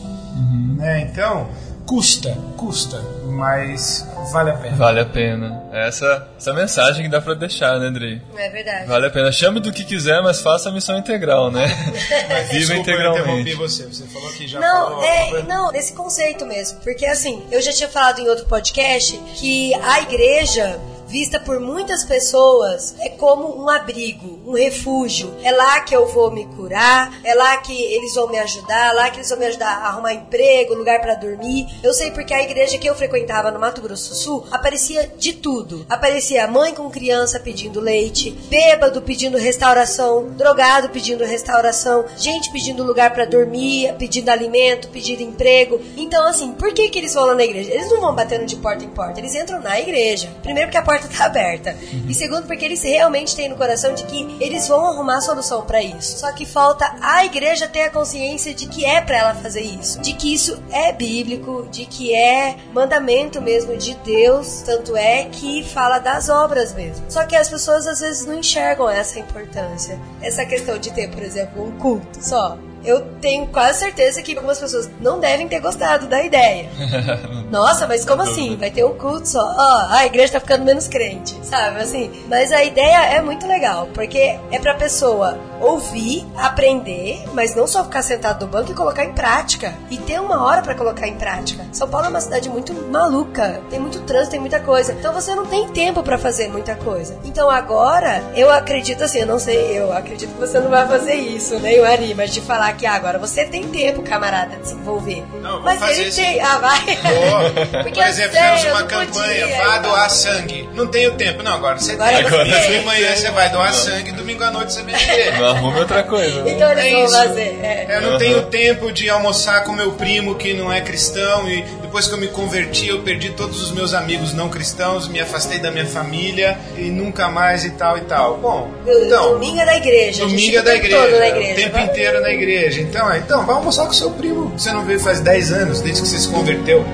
Né? Então, custa, custa, mas vale a pena. Vale a pena. Essa, essa mensagem que dá pra deixar, né, Andrei? É verdade. Vale a pena. Chame do que quiser, mas faça a missão integral, né? Viva Desculpa, eu interrompi integralmente. você. Você falou que já Não, falou. é, não, nesse conceito mesmo. Porque assim, eu já tinha falado em outro podcast que a igreja vista por muitas pessoas é como um abrigo, um refúgio. É lá que eu vou me curar, é lá que eles vão me ajudar, é lá que eles vão me ajudar a arrumar emprego, lugar para dormir. Eu sei porque a igreja que eu frequentava no Mato Grosso do Sul aparecia de tudo. Aparecia mãe com criança pedindo leite, bêbado pedindo restauração, drogado pedindo restauração, gente pedindo lugar para dormir, pedindo alimento, pedindo emprego. Então, assim, por que que eles vão lá na igreja? Eles não vão batendo de porta em porta, eles entram na igreja. Primeiro porque a porta tá aberta. E segundo porque eles realmente têm no coração de que eles vão arrumar solução para isso. Só que falta a igreja ter a consciência de que é para ela fazer isso, de que isso é bíblico, de que é mandamento mesmo de Deus, tanto é que fala das obras mesmo. Só que as pessoas às vezes não enxergam essa importância. Essa questão de ter, por exemplo, um culto só eu tenho quase certeza que algumas pessoas não devem ter gostado da ideia. Nossa, mas como assim? Vai ter um culto só? Ó, a igreja tá ficando menos crente, sabe? Assim, mas a ideia é muito legal, porque é pra pessoa ouvir, aprender, mas não só ficar sentado no banco e colocar em prática. E ter uma hora para colocar em prática. São Paulo é uma cidade muito maluca, tem muito trânsito, tem muita coisa. Então você não tem tempo para fazer muita coisa. Então agora, eu acredito assim, eu não sei, eu acredito que você não vai fazer isso, né, Ari, mas de falar que ah, agora você tem tempo, camarada, de se envolver. Não, mas fazer ele sim. tem. Ah, vai. Por Porque eu exemplo, fizemos uma não campanha, podia, vá doar sangue. Não tenho tempo. Não, agora você Agora tem. de manhã você vai doar sangue, domingo à noite você vem beber. Não arrume outra coisa. né? Então eles É vão isso. fazer. é. Eu não Uhum. tenho tempo de almoçar com meu primo que não é cristão e depois que eu me converti eu perdi todos os meus amigos não cristãos, me afastei da minha família e nunca mais e tal e tal. Bom, então, domingo é da igreja. domingo é da o tempo igreja, todo na o igreja. tempo vai. inteiro na igreja. Então, é, então, vai almoçar com seu primo. Você não veio faz 10 anos, desde que você se converteu.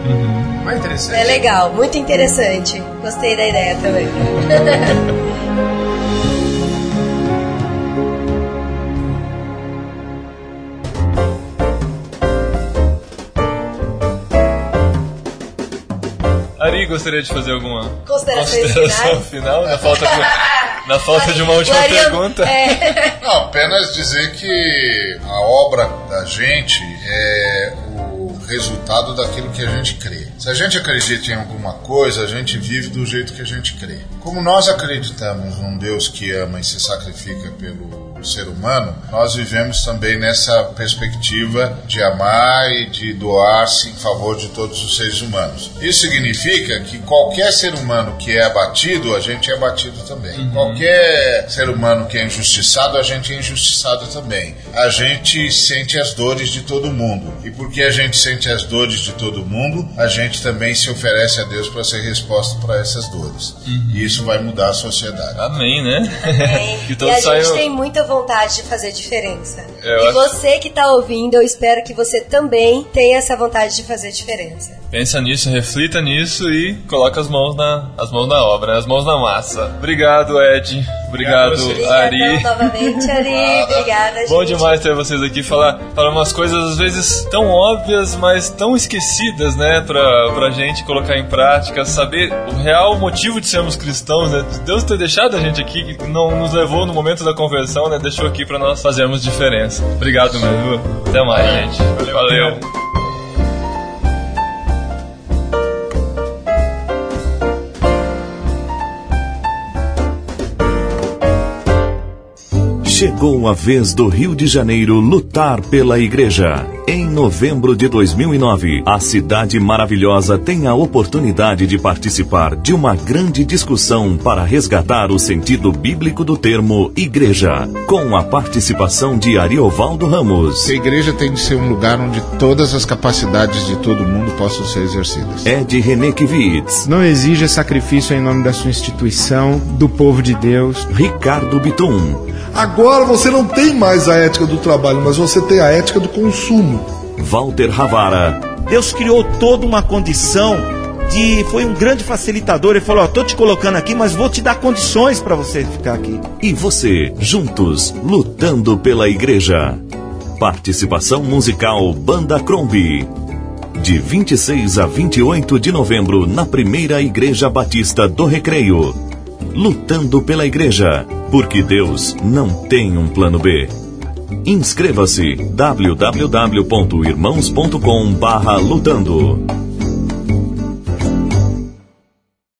Mais interessante. É legal, muito interessante. Gostei da ideia também. Ari, gostaria de fazer alguma consideração final? Na falta, na falta de uma última pergunta? É. Não, apenas dizer que a obra da gente é o resultado daquilo que a gente crê. Se a gente acredita em alguma coisa, a gente vive do jeito que a gente crê. Como nós acreditamos num Deus que ama e se sacrifica pelo ser humano, nós vivemos também nessa perspectiva de amar e de doar-se em favor de todos os seres humanos. Isso significa que qualquer ser humano que é abatido, a gente é abatido também. Qualquer ser humano que é injustiçado, a gente é injustiçado também. A gente sente as dores de todo mundo. E porque a gente sente as dores de todo mundo, a gente também se oferece a Deus para ser resposta para essas dores. E isso vai mudar a sociedade. Amém, né? que e todos a gente saiam. tem muita vontade de fazer diferença. Eu e acho- você que tá ouvindo, eu espero que você também tenha essa vontade de fazer diferença. Pensa nisso, reflita nisso e coloca as mãos na, as mãos na obra, né? as mãos na massa. Obrigado, Ed. Obrigado, Obrigadão Ari. novamente, Ari. Obrigada, gente. Bom demais ter vocês aqui falar, falar umas coisas às vezes tão óbvias, mas tão esquecidas, né, pra, pra gente colocar em prática, saber o real motivo de sermos cristãos, né? de Deus ter deixado a gente aqui, que não nos levou no momento da conversão, né? Deixou aqui pra nós fazermos diferença. Obrigado mesmo. Até mais, gente. Valeu. Gente. Chegou a vez do Rio de Janeiro lutar pela igreja. Em novembro de 2009, a cidade maravilhosa tem a oportunidade de participar de uma grande discussão para resgatar o sentido bíblico do termo igreja, com a participação de Ariovaldo Ramos, A igreja tem de ser um lugar onde todas as capacidades de todo mundo possam ser exercidas. Ed René Kivitz, Não exija sacrifício em nome da sua instituição, do povo de Deus. Ricardo Bitum, Agora você não tem mais a ética do trabalho, mas você tem a ética do consumo. Walter Ravara, Deus criou toda uma condição de. Foi um grande facilitador. Ele falou: Ó, tô te colocando aqui, mas vou te dar condições para você ficar aqui. e você, juntos, lutando pela igreja. Participação musical Banda Crombie. De 26 a 28 de novembro, na primeira Igreja Batista do Recreio. Lutando pela igreja, porque Deus não tem um plano B. Inscreva-se www.irmãos.com barra lutando.